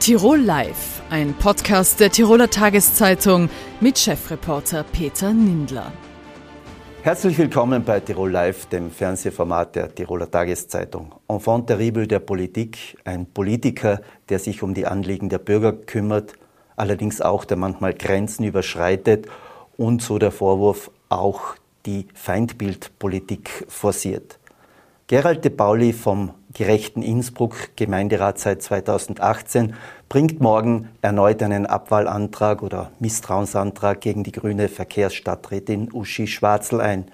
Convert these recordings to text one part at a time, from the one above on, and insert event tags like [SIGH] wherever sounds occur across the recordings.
Tirol Live, ein Podcast der Tiroler Tageszeitung mit Chefreporter Peter Nindler. Herzlich willkommen bei Tirol Live, dem Fernsehformat der Tiroler Tageszeitung. Enfant terrible der Politik, ein Politiker, der sich um die Anliegen der Bürger kümmert, allerdings auch der manchmal Grenzen überschreitet und so der Vorwurf auch die Feindbildpolitik forciert. Gerald de Pauli vom gerechten Innsbruck Gemeinderat seit 2018 bringt morgen erneut einen Abwahlantrag oder Misstrauensantrag gegen die grüne Verkehrsstadträtin Uschi Schwarzel ein.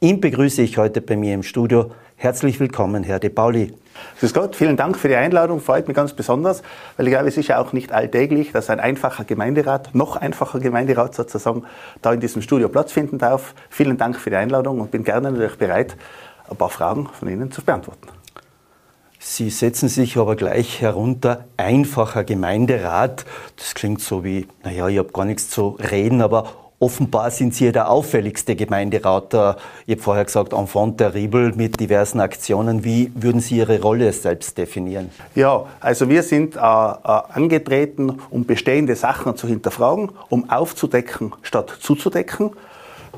Ihn begrüße ich heute bei mir im Studio. Herzlich willkommen, Herr de Pauli. Grüß Gott, vielen Dank für die Einladung. Freut mich ganz besonders, weil ich glaube, es ist ja auch nicht alltäglich, dass ein einfacher Gemeinderat, noch einfacher Gemeinderat sozusagen, da in diesem Studio Platz finden darf. Vielen Dank für die Einladung und bin gerne natürlich bereit, ein paar Fragen von Ihnen zu beantworten. Sie setzen sich aber gleich herunter, einfacher Gemeinderat. Das klingt so wie, naja, ich habe gar nichts zu reden, aber offenbar sind Sie der auffälligste Gemeinderat. Ich habe vorher gesagt, Enfant terrible mit diversen Aktionen. Wie würden Sie Ihre Rolle selbst definieren? Ja, also wir sind äh, äh, angetreten, um bestehende Sachen zu hinterfragen, um aufzudecken statt zuzudecken.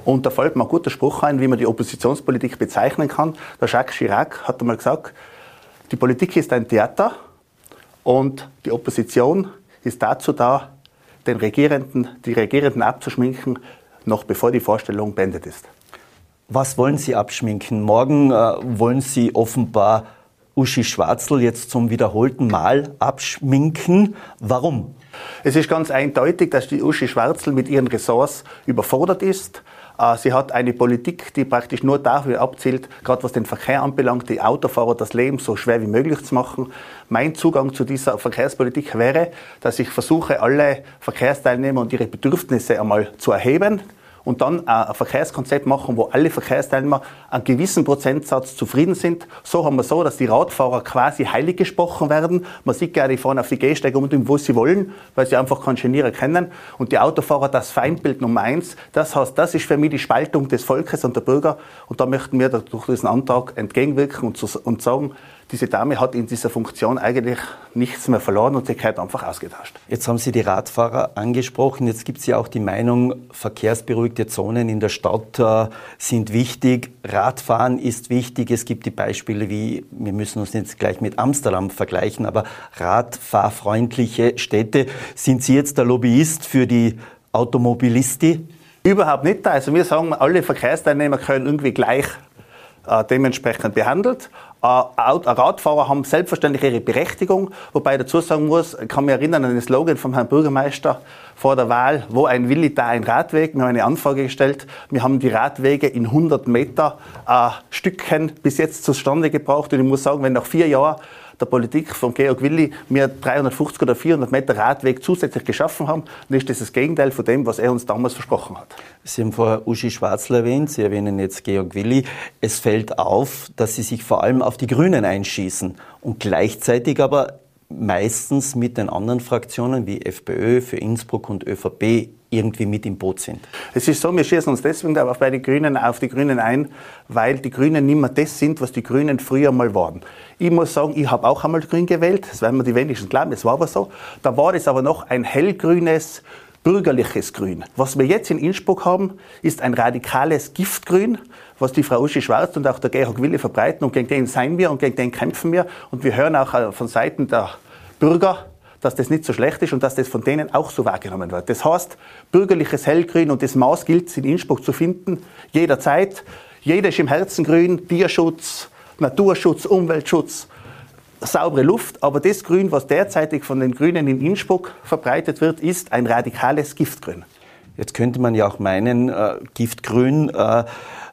Und da fällt mir ein guter Spruch ein, wie man die Oppositionspolitik bezeichnen kann. Der Jacques Chirac hat einmal gesagt, die Politik ist ein Theater und die Opposition ist dazu da, den Regierenden, die Regierenden abzuschminken, noch bevor die Vorstellung beendet ist. Was wollen Sie abschminken? Morgen äh, wollen Sie offenbar Uschi Schwarzel jetzt zum wiederholten Mal abschminken. Warum? Es ist ganz eindeutig, dass die Uschi Schwarzel mit ihren Ressorts überfordert ist. Äh, sie hat eine Politik, die praktisch nur dafür abzielt, gerade was den Verkehr anbelangt, die Autofahrer das Leben so schwer wie möglich zu machen. Mein Zugang zu dieser Verkehrspolitik wäre, dass ich versuche, alle Verkehrsteilnehmer und ihre Bedürfnisse einmal zu erheben und dann ein Verkehrskonzept machen, wo alle Verkehrsteilnehmer einen gewissen Prozentsatz zufrieden sind. So haben wir so, dass die Radfahrer quasi heilig gesprochen werden. Man sieht gerne, die fahren auf die Gehsteige unbedingt, wo sie wollen, weil sie einfach keinen Genierer kennen. Und die Autofahrer das Feindbild Nummer eins. Das heißt, das ist für mich die Spaltung des Volkes und der Bürger. Und da möchten wir durch diesen Antrag entgegenwirken und, und sagen, diese Dame hat in dieser Funktion eigentlich nichts mehr verloren und sie gehört einfach ausgetauscht. Jetzt haben Sie die Radfahrer angesprochen. Jetzt gibt es ja auch die Meinung, verkehrsberuhigte Zonen in der Stadt äh, sind wichtig. Radfahren ist wichtig. Es gibt die Beispiele wie, wir müssen uns jetzt gleich mit Amsterdam vergleichen, aber radfahrfreundliche Städte. Sind Sie jetzt der Lobbyist für die Automobilisti? Überhaupt nicht. Also wir sagen, alle Verkehrsteilnehmer können irgendwie gleich äh, dementsprechend behandelt. Äh, Radfahrer haben selbstverständlich ihre Berechtigung, wobei ich dazu sagen muss, ich kann mich erinnern an den Slogan vom Herrn Bürgermeister vor der Wahl, wo ein Willi, da ein Radweg. Wir haben eine Anfrage gestellt. Wir haben die Radwege in 100 Meter äh, Stücken bis jetzt zustande gebracht. Und ich muss sagen, wenn nach vier Jahren der Politik von Georg Willi wir 350 oder 400 Meter Radweg zusätzlich geschaffen haben, dann ist das das Gegenteil von dem, was er uns damals versprochen hat. Sie haben vorher Uschi Schwarzl erwähnt, Sie erwähnen jetzt Georg Willi. Es fällt auf, dass Sie sich vor allem auf die Grünen einschießen und gleichzeitig aber meistens mit den anderen Fraktionen wie FPÖ, für Innsbruck und ÖVP irgendwie mit im Boot sind. Es ist so, wir schießen uns deswegen aber bei den Grünen auf die Grünen ein, weil die Grünen nicht mehr das sind, was die Grünen früher mal waren. Ich muss sagen, ich habe auch einmal Grün gewählt, das werden wir die wenigsten glauben, es war aber so. Da war es aber noch ein hellgrünes, bürgerliches Grün. Was wir jetzt in Innsbruck haben, ist ein radikales Giftgrün, was die Frau Uschi Schwarz und auch der Georg Wille verbreiten und gegen den sein wir und gegen den kämpfen wir und wir hören auch äh, von Seiten der Bürger, dass das nicht so schlecht ist und dass das von denen auch so wahrgenommen wird. Das heißt, bürgerliches Hellgrün und das Maß gilt es in Innsbruck zu finden, jederzeit. Jeder ist im Herzen grün, Tierschutz, Naturschutz, Umweltschutz, saubere Luft. Aber das Grün, was derzeitig von den Grünen in Innsbruck verbreitet wird, ist ein radikales Giftgrün. Jetzt könnte man ja auch meinen, äh, Giftgrün, äh,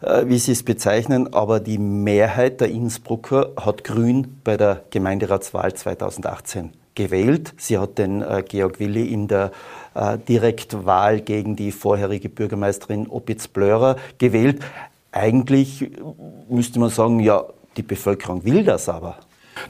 äh, wie Sie es bezeichnen, aber die Mehrheit der Innsbrucker hat Grün bei der Gemeinderatswahl 2018 gewählt. Sie hat den äh, Georg Willi in der äh, Direktwahl gegen die vorherige Bürgermeisterin Opitz-Blörer gewählt. Eigentlich müsste man sagen, ja, die Bevölkerung will das aber.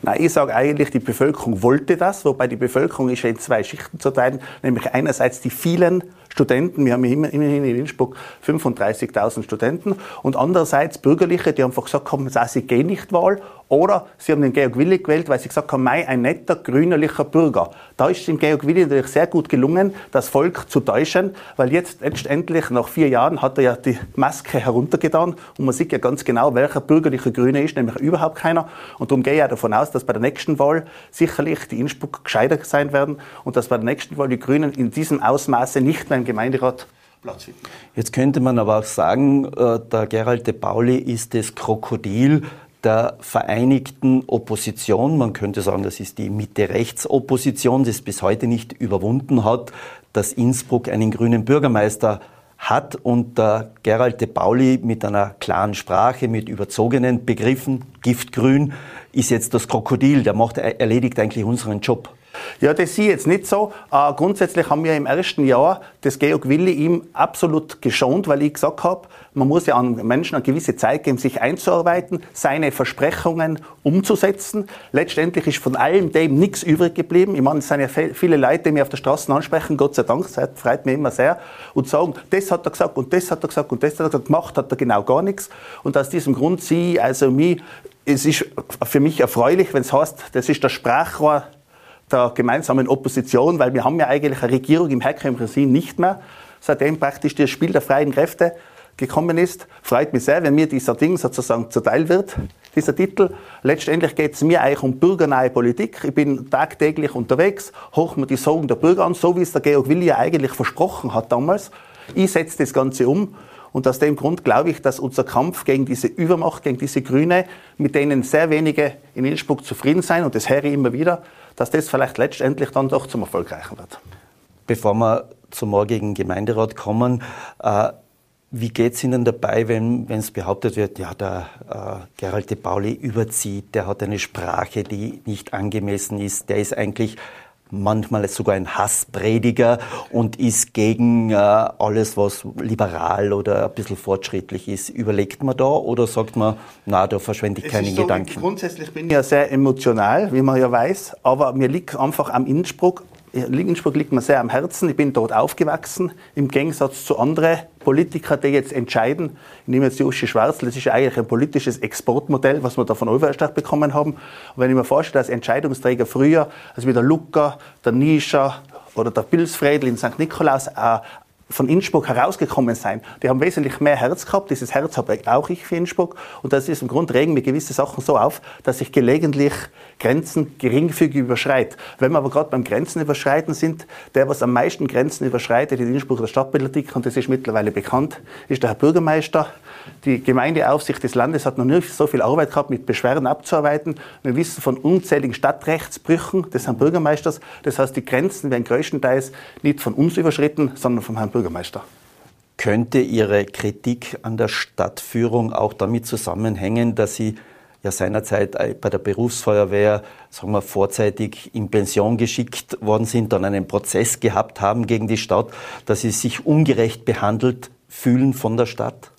Nein, ich sage eigentlich, die Bevölkerung wollte das, wobei die Bevölkerung ist ja in zwei Schichten zu teilen, nämlich einerseits die vielen Studenten, wir haben immerhin in Innsbruck 35.000 Studenten und andererseits Bürgerliche, die einfach gesagt haben, sie gehen nicht Wahl Oder sie haben den Georg Willi gewählt, weil sie gesagt haben, Mai, ein netter, grünerlicher Bürger. Da ist dem Georg Willi natürlich sehr gut gelungen, das Volk zu täuschen, weil jetzt letztendlich nach vier Jahren hat er ja die Maske heruntergetan und man sieht ja ganz genau, welcher bürgerliche Grüne ist, nämlich überhaupt keiner. Und darum gehe ich ja davon aus, dass bei der nächsten Wahl sicherlich die Innsbruck gescheiter sein werden und dass bei der nächsten Wahl die Grünen in diesem Ausmaße nicht mehr im Gemeinderat Platz finden. Jetzt könnte man aber auch sagen, äh, der Gerald de Pauli ist das Krokodil der vereinigten Opposition. Man könnte sagen, das ist die Mitte-Rechts-Opposition, die es bis heute nicht überwunden hat, dass Innsbruck einen grünen Bürgermeister hat und der Gerald de Pauli mit einer klaren Sprache, mit überzogenen Begriffen, Giftgrün, ist jetzt das Krokodil, der macht, erledigt eigentlich unseren Job. Ja, das sehe ich jetzt nicht so. Äh, grundsätzlich haben wir im ersten Jahr das Georg Willi ihm absolut geschont, weil ich gesagt habe, man muss ja an Menschen eine gewisse Zeit geben, sich einzuarbeiten, seine Versprechungen umzusetzen. Letztendlich ist von allem dem nichts übrig geblieben. Ich meine, es sind ja viele Leute, die mich auf der Straße ansprechen, Gott sei Dank, das freut mich immer sehr, und sagen, das hat er gesagt und das hat er gesagt und das hat er gesagt, gemacht hat er genau gar nichts. Und aus diesem Grund sehe ich also mich, es ist für mich erfreulich, wenn es heißt, das ist das Sprachrohr der gemeinsamen Opposition, weil wir haben ja eigentlich eine Regierung im herkömmlichen Sinn nicht mehr, seitdem praktisch das Spiel der freien Kräfte gekommen ist. Freut mich sehr, wenn mir dieser Ding sozusagen zuteil wird, dieser Titel. Letztendlich geht es mir eigentlich um bürgernahe Politik. Ich bin tagtäglich unterwegs, hoch mir die Sorgen der Bürger an, so wie es der Georg Willi ja eigentlich versprochen hat damals. Ich setze das Ganze um. Und aus dem Grund glaube ich, dass unser Kampf gegen diese Übermacht, gegen diese Grüne, mit denen sehr wenige in Innsbruck zufrieden sein, und das höre ich immer wieder, dass das vielleicht letztendlich dann doch zum Erfolg reichen wird. Bevor wir zum morgigen Gemeinderat kommen, äh, wie geht es Ihnen dabei, wenn es behauptet wird, ja, der äh, Gerald de Pauli überzieht, der hat eine Sprache, die nicht angemessen ist, der ist eigentlich manchmal sogar ein Hassprediger und ist gegen äh, alles, was liberal oder ein bisschen fortschrittlich ist. Überlegt man da oder sagt man, na, da verschwende ich keinen so, Gedanken? Grundsätzlich bin ich ja sehr emotional, wie man ja weiß, aber mir liegt einfach am Innsbruck Innsbruck liegt mir sehr am Herzen. Ich bin dort aufgewachsen, im Gegensatz zu anderen Politikern, die jetzt entscheiden. Ich nehme jetzt die Uschi Schwarzl, das ist ja eigentlich ein politisches Exportmodell, was wir da von Oberstadt bekommen haben. Und wenn ich mir vorstelle, dass Entscheidungsträger früher, also wie der Luca, der Nischer oder der Pilsfredl in St. Nikolaus, äh, von Innsbruck herausgekommen sein, die haben wesentlich mehr Herz gehabt. Dieses Herz habe auch ich für Innsbruck. Und das ist im Grunde regen mir gewisse Sachen so auf, dass ich gelegentlich Grenzen geringfügig überschreite. Wenn wir aber gerade beim Grenzen überschreiten sind, der, was am meisten Grenzen überschreitet in Innsbruck der Stadtpolitik, und das ist mittlerweile bekannt, ist der Herr Bürgermeister. Die Gemeindeaufsicht des Landes hat noch nicht so viel Arbeit gehabt, mit Beschwerden abzuarbeiten. Wir wissen von unzähligen Stadtrechtsbrüchen des Herrn Bürgermeisters. Das heißt, die Grenzen werden größtenteils nicht von uns überschritten, sondern vom Herrn Bürgermeister. Könnte Ihre Kritik an der Stadtführung auch damit zusammenhängen, dass Sie ja seinerzeit bei der Berufsfeuerwehr, sagen wir, vorzeitig in Pension geschickt worden sind, dann einen Prozess gehabt haben gegen die Stadt, dass Sie sich ungerecht behandelt fühlen von der Stadt?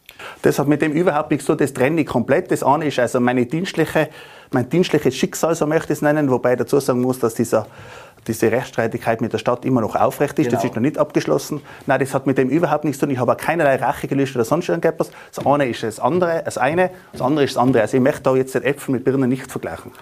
Das hat mit dem überhaupt nichts zu tun, das trenne ich komplett. Das eine ist also meine dienstliche, mein dienstliches Schicksal, so möchte ich es nennen, wobei ich dazu sagen muss, dass dieser diese Rechtsstreitigkeit mit der Stadt immer noch aufrecht ist. Genau. Das ist noch nicht abgeschlossen. Nein, das hat mit dem überhaupt nichts zu tun. Ich habe auch keinerlei Rache gelöscht oder sonst irgendetwas. Das eine ist das andere, das eine, das andere ist das andere. Also ich möchte da jetzt den Äpfel mit Birnen nicht vergleichen.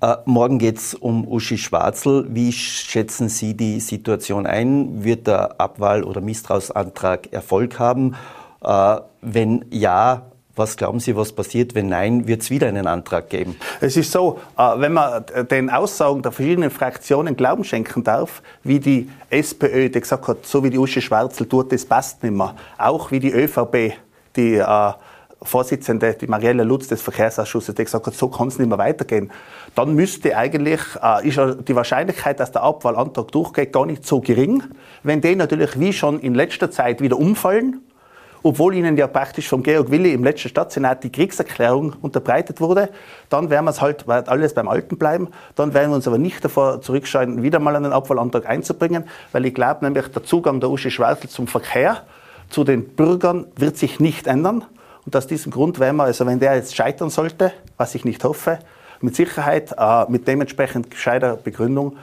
Äh, morgen geht es um Uschi Schwarzl. Wie schätzen Sie die Situation ein? Wird der Abwahl- oder Misstrauensantrag Erfolg haben? Äh, wenn ja, was glauben Sie, was passiert? Wenn nein, wird es wieder einen Antrag geben? Es ist so, äh, wenn man den Aussagen der verschiedenen Fraktionen Glauben schenken darf, wie die SPÖ, die gesagt hat, so wie die Uschi Schwarzl tut, das passt nicht mehr. Auch wie die ÖVP, die äh, Vorsitzende, die Marielle Lutz des Verkehrsausschusses, die gesagt hat, so kann es nicht mehr weitergehen. Dann müsste eigentlich, äh, ist die Wahrscheinlichkeit, dass der Abwahlantrag durchgeht, gar nicht so gering. Wenn die natürlich wie schon in letzter Zeit wieder umfallen, obwohl ihnen ja praktisch vom Georg Willi im letzten Stadtsenat die Kriegserklärung unterbreitet wurde, dann werden wir es halt alles beim Alten bleiben. Dann werden wir uns aber nicht davor zurückscheiden, wieder mal einen Abfallantrag einzubringen, weil ich glaube nämlich, der Zugang der Uschi Schwarzel zum Verkehr, zu den Bürgern wird sich nicht ändern. Und aus diesem Grund werden wir, also wenn der jetzt scheitern sollte, was ich nicht hoffe, mit Sicherheit äh, mit dementsprechend gescheiter Begründung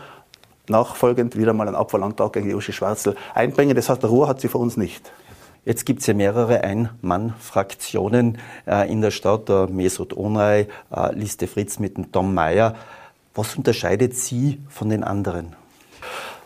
nachfolgend wieder mal einen Abfallantrag gegen die Uschi Schwarzel einbringen. Das heißt, der Ruhe hat sie für uns nicht. Jetzt gibt es ja mehrere Ein-Mann-Fraktionen äh, in der Stadt, der Mesut Onay, äh, Liste Fritz mit dem Tom Mayer. Was unterscheidet Sie von den anderen?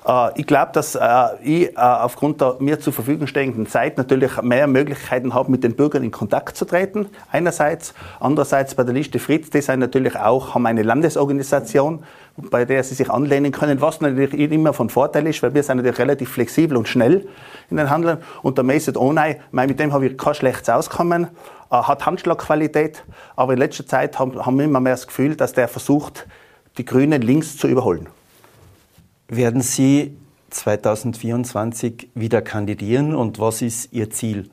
Äh, ich glaube, dass äh, ich äh, aufgrund der mir zur Verfügung stehenden Zeit natürlich mehr Möglichkeiten habe, mit den Bürgern in Kontakt zu treten. Einerseits. Andererseits bei der Liste Fritz, die sind natürlich auch, haben eine Landesorganisation, bei der sie sich anlehnen können, was natürlich immer von Vorteil ist, weil wir sind natürlich relativ flexibel und schnell in den Handeln. Und der Mesut Onay, mit dem habe ich kein schlechtes Auskommen, hat Handschlagqualität, aber in letzter Zeit haben, haben wir immer mehr das Gefühl, dass der versucht, die Grünen links zu überholen. Werden Sie 2024 wieder kandidieren und was ist Ihr Ziel?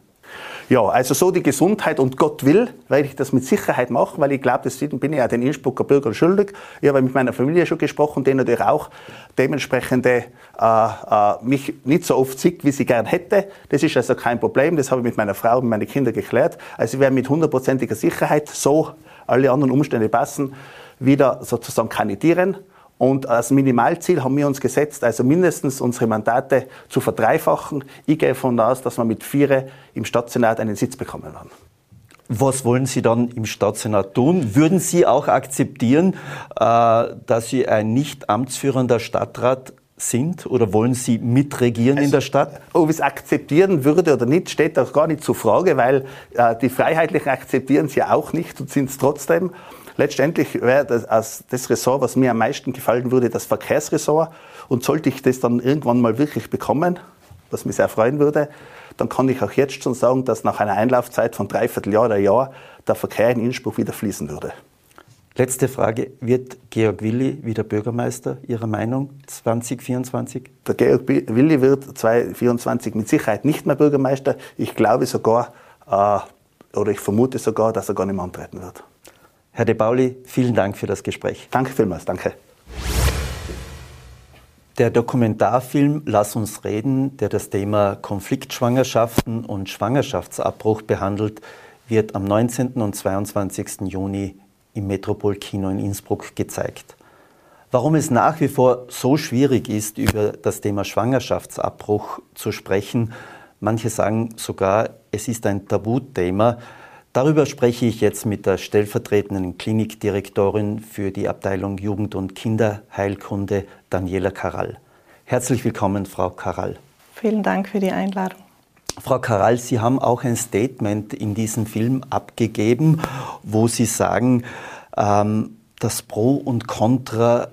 Ja, also so die Gesundheit und Gott will, werde ich das mit Sicherheit machen, weil ich glaube, das bin ich ja den Innsbrucker Bürgern schuldig. Ich habe mit meiner Familie schon gesprochen, denen natürlich auch dementsprechende äh, äh, mich nicht so oft sieht, wie sie gern hätte. Das ist also kein Problem. Das habe ich mit meiner Frau und meinen Kindern geklärt. Also ich werde mit hundertprozentiger Sicherheit, so alle anderen Umstände passen, wieder sozusagen kandidieren. Und als Minimalziel haben wir uns gesetzt, also mindestens unsere Mandate zu verdreifachen. Ich gehe davon aus, dass wir mit vier im Stadtsenat einen Sitz bekommen werden. Was wollen Sie dann im Stadtsenat tun? Würden Sie auch akzeptieren, äh, dass Sie ein nicht amtsführender Stadtrat sind oder wollen Sie mitregieren also, in der Stadt? Ob ich es akzeptieren würde oder nicht, steht auch gar nicht zur Frage, weil äh, die Freiheitlichen akzeptieren es ja auch nicht und sind es trotzdem. Letztendlich wäre das, das Ressort, was mir am meisten gefallen würde, das Verkehrsressort. Und sollte ich das dann irgendwann mal wirklich bekommen, was mich sehr freuen würde, dann kann ich auch jetzt schon sagen, dass nach einer Einlaufzeit von dreiviertel Jahr oder Jahr der Verkehr in Innsbruck wieder fließen würde. Letzte Frage. Wird Georg Willi wieder Bürgermeister, Ihrer Meinung, 2024? Der Georg Willi wird 2024 mit Sicherheit nicht mehr Bürgermeister. Ich glaube sogar, äh, oder ich vermute sogar, dass er gar nicht mehr antreten wird. Herr De Pauli, vielen Dank für das Gespräch. Danke vielmals, danke. Der Dokumentarfilm Lass uns reden, der das Thema Konfliktschwangerschaften und Schwangerschaftsabbruch behandelt, wird am 19. und 22. Juni im Metropolkino in Innsbruck gezeigt. Warum es nach wie vor so schwierig ist, über das Thema Schwangerschaftsabbruch zu sprechen, manche sagen sogar, es ist ein Tabuthema, Darüber spreche ich jetzt mit der stellvertretenden Klinikdirektorin für die Abteilung Jugend- und Kinderheilkunde, Daniela Karall. Herzlich willkommen, Frau Karall. Vielen Dank für die Einladung. Frau Karall, Sie haben auch ein Statement in diesem Film abgegeben, wo Sie sagen, ähm, das Pro und Contra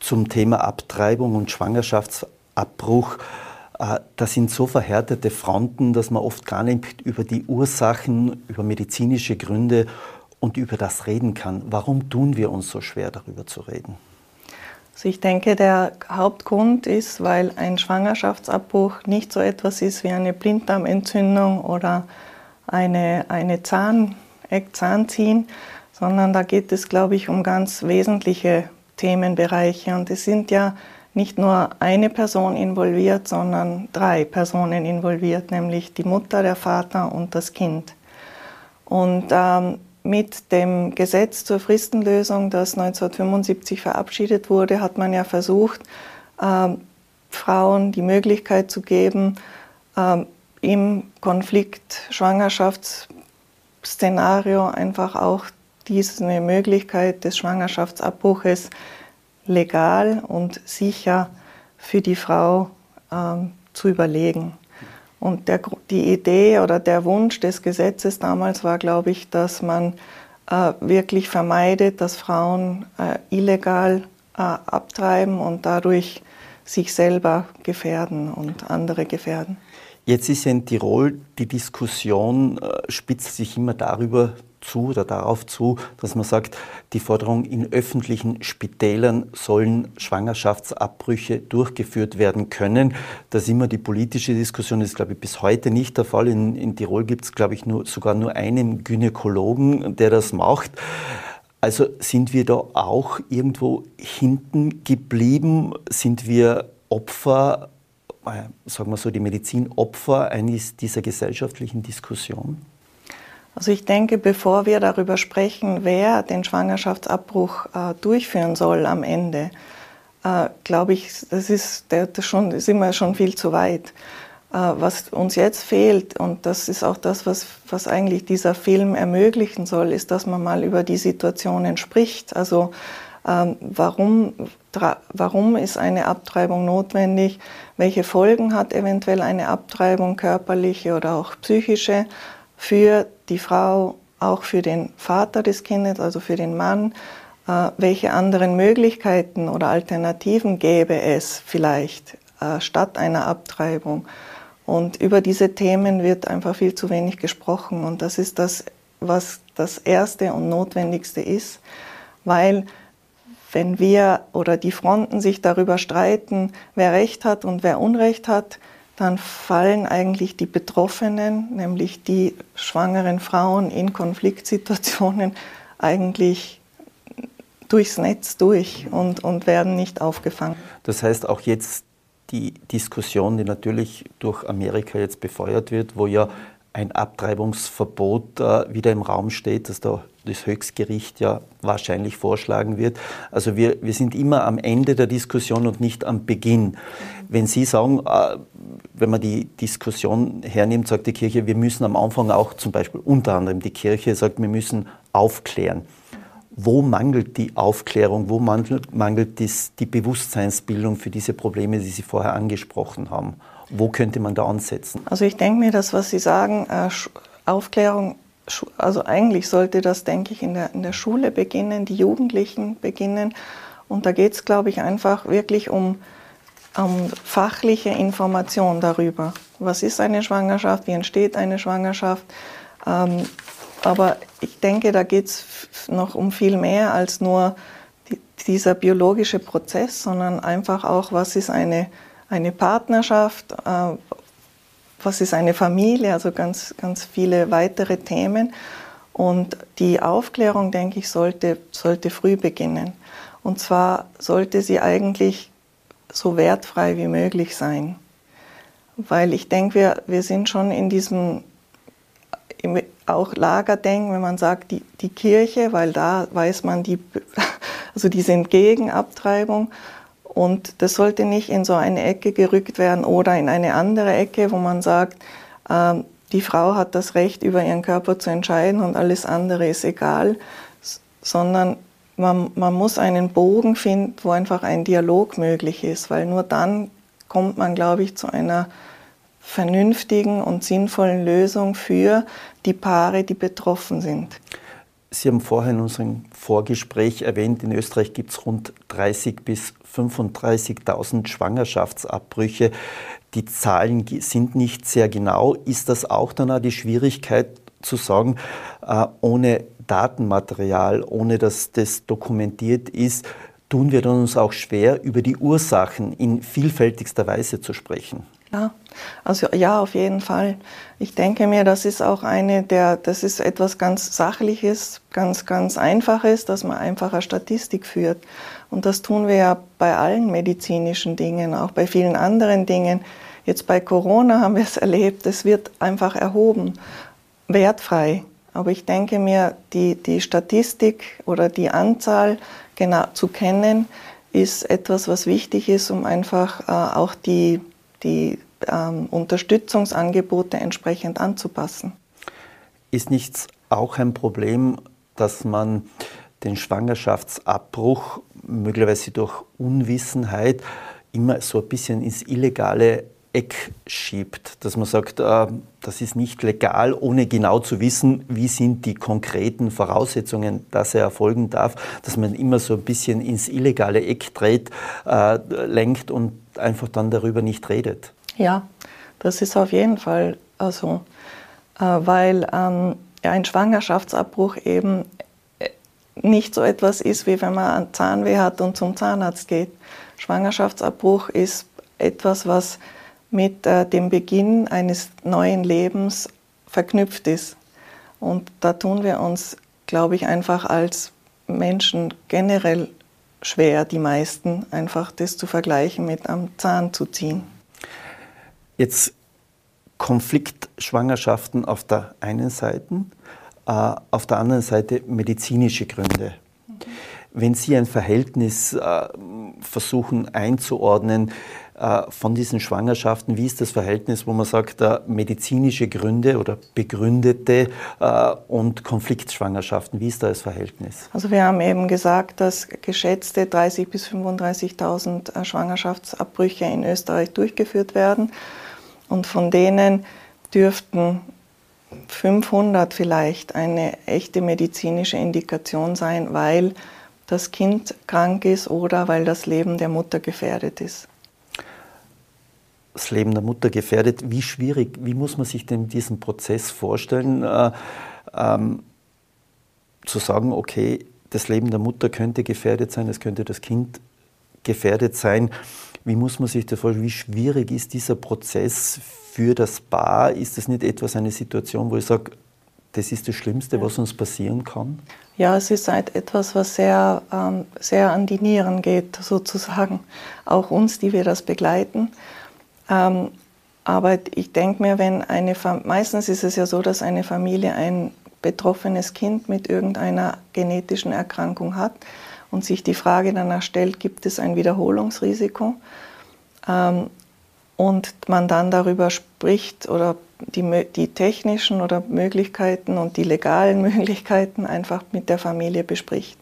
zum Thema Abtreibung und Schwangerschaftsabbruch das sind so verhärtete Fronten, dass man oft gar nicht über die Ursachen, über medizinische Gründe und über das reden kann. Warum tun wir uns so schwer, darüber zu reden? Also ich denke, der Hauptgrund ist, weil ein Schwangerschaftsabbruch nicht so etwas ist wie eine Blinddarmentzündung oder eine, eine Zahn, Zahnziehen, sondern da geht es, glaube ich, um ganz wesentliche Themenbereiche. Und es sind ja nicht nur eine Person involviert, sondern drei Personen involviert, nämlich die Mutter, der Vater und das Kind. Und ähm, mit dem Gesetz zur Fristenlösung, das 1975 verabschiedet wurde, hat man ja versucht, äh, Frauen die Möglichkeit zu geben, äh, im Konflikt Schwangerschaftsszenario einfach auch diese Möglichkeit des Schwangerschaftsabbruches legal und sicher für die Frau ähm, zu überlegen. Und der, die Idee oder der Wunsch des Gesetzes damals war, glaube ich, dass man äh, wirklich vermeidet, dass Frauen äh, illegal äh, abtreiben und dadurch sich selber gefährden und andere gefährden. Jetzt ist ja in Tirol die Diskussion, äh, spitzt sich immer darüber zu oder darauf zu, dass man sagt, die Forderung, in öffentlichen Spitälern sollen Schwangerschaftsabbrüche durchgeführt werden können. Das ist immer die politische Diskussion, ist, glaube ich, bis heute nicht der Fall. In, in Tirol gibt es, glaube ich, nur, sogar nur einen Gynäkologen, der das macht. Also sind wir da auch irgendwo hinten geblieben? Sind wir Opfer, äh, sagen wir so, die Medizin Opfer eines dieser gesellschaftlichen Diskussionen? Also ich denke, bevor wir darüber sprechen, wer den Schwangerschaftsabbruch äh, durchführen soll am Ende, äh, glaube ich, das ist, der, das schon, ist immer schon viel zu weit. was uns jetzt fehlt, und das ist auch das, was, was eigentlich dieser Film ermöglichen soll, ist, dass man mal über die Situationen spricht. Also ähm, warum, warum ist eine Abtreibung notwendig? Welche Folgen hat eventuell eine Abtreibung, körperliche oder auch psychische, für die Frau, auch für den Vater des Kindes, also für den Mann? Äh, welche anderen Möglichkeiten oder Alternativen gäbe es vielleicht äh, statt einer Abtreibung? Und über diese Themen wird einfach viel zu wenig gesprochen. Und das ist das, was das Erste und Notwendigste ist, weil wenn wir oder die Fronten sich darüber streiten, wer Recht hat und wer Unrecht hat, dann fallen eigentlich die Betroffenen, nämlich die schwangeren Frauen in Konfliktsituationen, [LAUGHS] eigentlich durchs Netz durch und, und werden nicht aufgefangen. Das heißt, auch jetzt die Diskussion, die natürlich durch Amerika jetzt befeuert wird, wo ja ein Abtreibungsverbot äh, wieder im Raum steht, das da das Höchstgericht ja wahrscheinlich vorschlagen wird. Also wir, wir sind immer am Ende der Diskussion und nicht am Beginn. Wenn Sie sagen, äh, wenn man die Diskussion hernimmt, sagt die Kirche, wir müssen am Anfang auch zum Beispiel unter anderem die Kirche sagt, wir müssen aufklären. Wo mangelt die Aufklärung, wo mangelt, mangelt das, die Bewusstseinsbildung für diese Probleme, die Sie vorher angesprochen haben? Wo könnte man da ansetzen? Also ich denke mir, das, was Sie sagen, äh, Aufklärung, also eigentlich sollte das, denke ich, in der, in der Schule beginnen, die Jugendlichen beginnen. Und da geht es, glaube ich, einfach wirklich um, um fachliche Information darüber. Was ist eine Schwangerschaft? Wie entsteht eine Schwangerschaft? Ähm, aber ich denke, da geht es noch um viel mehr als nur die, dieser biologische Prozess, sondern einfach auch, was ist eine eine Partnerschaft, äh, was ist eine Familie, also ganz, ganz viele weitere Themen. Und die Aufklärung, denke ich, sollte, sollte früh beginnen. Und zwar sollte sie eigentlich so wertfrei wie möglich sein. Weil ich denke, wir, wir sind schon in diesem auch Lagerdenken, wenn man sagt, die, die Kirche, weil da weiß man, die, [LAUGHS] also die sind gegen Abtreibung. Und das sollte nicht in so eine Ecke gerückt werden oder in eine andere Ecke, wo man sagt, äh, die Frau hat das Recht, über ihren Körper zu entscheiden und alles andere ist egal, sondern man, man muss einen Bogen finden, wo einfach ein Dialog möglich ist, weil nur dann kommt man, glaube ich, zu einer vernünftigen und sinnvollen Lösung für die Paare, die betroffen sind. Sie haben vorher in unserem Vorgespräch erwähnt, in Österreich gibt es rund 30 bis 35.000 Schwangerschaftsabbrüche. Die Zahlen sind nicht sehr genau. Ist das auch dann auch die Schwierigkeit zu sagen, äh, ohne Datenmaterial, ohne dass das dokumentiert ist, tun wir uns auch schwer, über die Ursachen in vielfältigster Weise zu sprechen? Ja, also ja, auf jeden Fall. Ich denke mir, das ist auch eine der, das ist etwas ganz Sachliches, ganz, ganz Einfaches, dass man einfacher Statistik führt. Und das tun wir ja bei allen medizinischen Dingen, auch bei vielen anderen Dingen. Jetzt bei Corona haben wir es erlebt, es wird einfach erhoben, wertfrei. Aber ich denke mir, die, die Statistik oder die Anzahl genau zu kennen, ist etwas, was wichtig ist, um einfach äh, auch die die ähm, Unterstützungsangebote entsprechend anzupassen. Ist nicht auch ein Problem, dass man den Schwangerschaftsabbruch möglicherweise durch Unwissenheit immer so ein bisschen ins illegale Eck schiebt, dass man sagt, äh, das ist nicht legal, ohne genau zu wissen, wie sind die konkreten Voraussetzungen, dass er erfolgen darf, dass man immer so ein bisschen ins illegale Eck dreht, äh, lenkt und einfach dann darüber nicht redet. Ja, das ist auf jeden Fall also, äh, weil ähm, ein Schwangerschaftsabbruch eben äh, nicht so etwas ist, wie wenn man Zahnweh hat und zum Zahnarzt geht. Schwangerschaftsabbruch ist etwas, was mit äh, dem Beginn eines neuen Lebens verknüpft ist. Und da tun wir uns, glaube ich, einfach als Menschen generell schwer, die meisten, einfach das zu vergleichen mit am Zahn zu ziehen. Jetzt Konfliktschwangerschaften auf der einen Seite, äh, auf der anderen Seite medizinische Gründe. Mhm. Wenn Sie ein Verhältnis äh, versuchen einzuordnen, äh, von diesen Schwangerschaften? Wie ist das Verhältnis, wo man sagt, äh, medizinische Gründe oder begründete äh, und Konfliktschwangerschaften? Wie ist da das Verhältnis? Also wir haben eben gesagt, dass geschätzte 30.000 bis 35.000 Schwangerschaftsabbrüche in Österreich durchgeführt werden und von denen dürften 500 vielleicht eine echte medizinische Indikation sein, weil das Kind krank ist oder weil das Leben der Mutter gefährdet ist. Das Leben der Mutter gefährdet. Wie schwierig, wie muss man sich denn diesen Prozess vorstellen, äh, ähm, zu sagen, okay, das Leben der Mutter könnte gefährdet sein, es könnte das Kind gefährdet sein. Wie muss man sich das vorstellen? Wie schwierig ist dieser Prozess für das Paar? Ist das nicht etwas eine Situation, wo ich sage, das ist das Schlimmste, was uns passieren kann? Ja, es ist halt etwas, was sehr, ähm, sehr an die Nieren geht, sozusagen. Auch uns, die wir das begleiten. Ähm, aber ich denke mir, wenn eine meistens ist es ja so, dass eine Familie ein betroffenes Kind mit irgendeiner genetischen Erkrankung hat und sich die Frage danach stellt, gibt es ein Wiederholungsrisiko? Ähm, und man dann darüber spricht oder die, die technischen oder Möglichkeiten und die legalen [LAUGHS] Möglichkeiten einfach mit der Familie bespricht.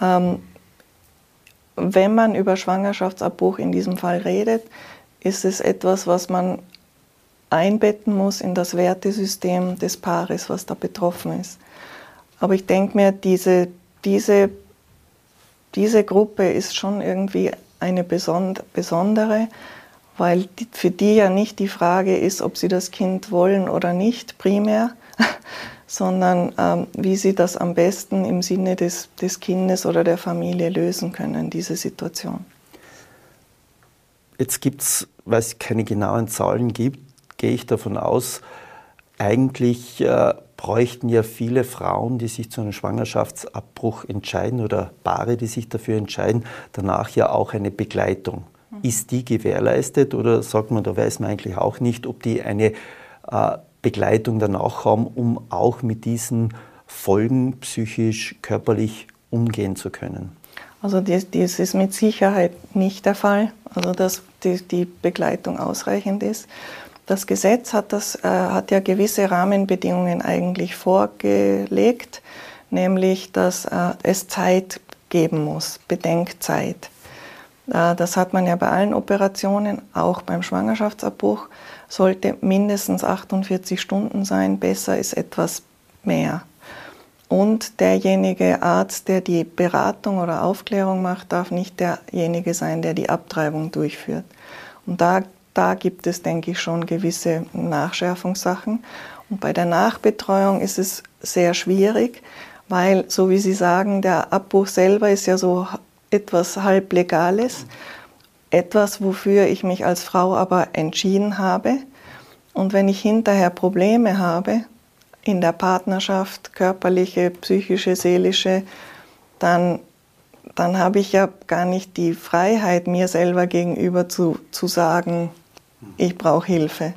Ähm, wenn man über Schwangerschaftsabbruch in diesem Fall redet, ist es etwas, was man einbetten muss in das Wertesystem des Paares, was da betroffen ist. Aber ich denke mir, diese, diese diese Gruppe ist schon irgendwie eine besondere, weil für die ja nicht die Frage ist, ob sie das Kind wollen oder nicht primär, [LAUGHS] sondern ähm, wie sie das am besten im Sinne des, des Kindes oder der Familie lösen können, diese Situation. Jetzt gibt es, weil es keine genauen Zahlen gibt, gehe ich davon aus, eigentlich äh, bräuchten ja viele Frauen, die sich zu einem Schwangerschaftsabbruch entscheiden oder Paare, die sich dafür entscheiden, danach ja auch eine Begleitung. Mhm. Ist die gewährleistet oder sagt man, da weiß man eigentlich auch nicht, ob die eine äh, Begleitung danach haben, um auch mit diesen Folgen psychisch, körperlich umgehen zu können? Also das, das ist mit Sicherheit nicht der Fall, also dass die, die Begleitung ausreichend ist. Das Gesetz hat, das, äh, hat ja gewisse Rahmenbedingungen eigentlich vorgelegt, nämlich dass äh, es Zeit geben muss, Bedenkzeit. Äh, das hat man ja bei allen Operationen, auch beim Schwangerschaftsabbruch, sollte mindestens 48 Stunden sein, besser ist etwas mehr. Und derjenige Arzt, der die Beratung oder Aufklärung macht, darf nicht derjenige sein, der die Abtreibung durchführt. Und da da gibt es, denke ich, schon gewisse Nachschärfungssachen. Und bei der Nachbetreuung ist es sehr schwierig, weil, so wie Sie sagen, der Abbruch selber ist ja so etwas halblegales, etwas, wofür ich mich als Frau aber entschieden habe. Und wenn ich hinterher Probleme habe, in der Partnerschaft, körperliche, psychische, seelische, dann, dann habe ich ja gar nicht die Freiheit, mir selber gegenüber zu, zu sagen, ich brauche Hilfe,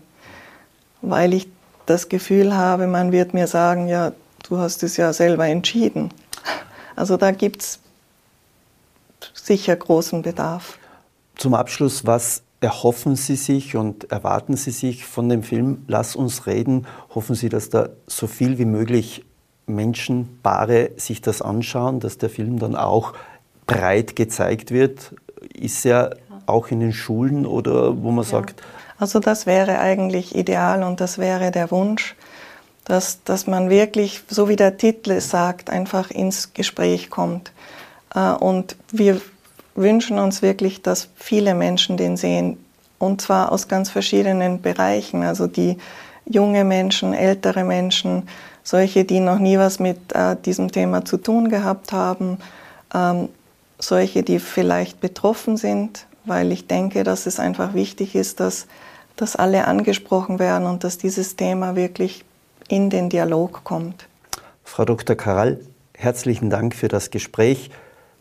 weil ich das Gefühl habe, man wird mir sagen, ja, du hast es ja selber entschieden. Also da gibt es sicher großen Bedarf. Zum Abschluss, was erhoffen Sie sich und erwarten Sie sich von dem Film Lass uns reden? Hoffen Sie, dass da so viel wie möglich Menschen, Paare sich das anschauen, dass der Film dann auch breit gezeigt wird? Ist er auch in den Schulen oder wo man ja. sagt. Also das wäre eigentlich ideal und das wäre der Wunsch, dass, dass man wirklich, so wie der Titel sagt, einfach ins Gespräch kommt. Äh, und wir wünschen uns wirklich, dass viele Menschen den sehen und zwar aus ganz verschiedenen Bereichen, also die junge Menschen, ältere Menschen, solche, die noch nie was mit äh, diesem Thema zu tun gehabt haben, ähm, solche, die vielleicht betroffen sind, weil ich denke, dass es einfach wichtig ist, dass, dass alle angesprochen werden und dass dieses Thema wirklich in den Dialog kommt. Frau Dr. Karall, herzlichen Dank für das Gespräch.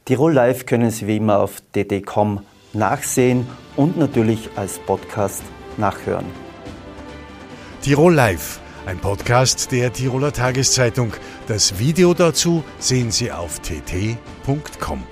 Tirol Live können Sie wie immer auf dd.com nachsehen und natürlich als Podcast nachhören. Tirol Live, ein Podcast der Tiroler Tageszeitung. Das Video dazu sehen Sie auf tt.com.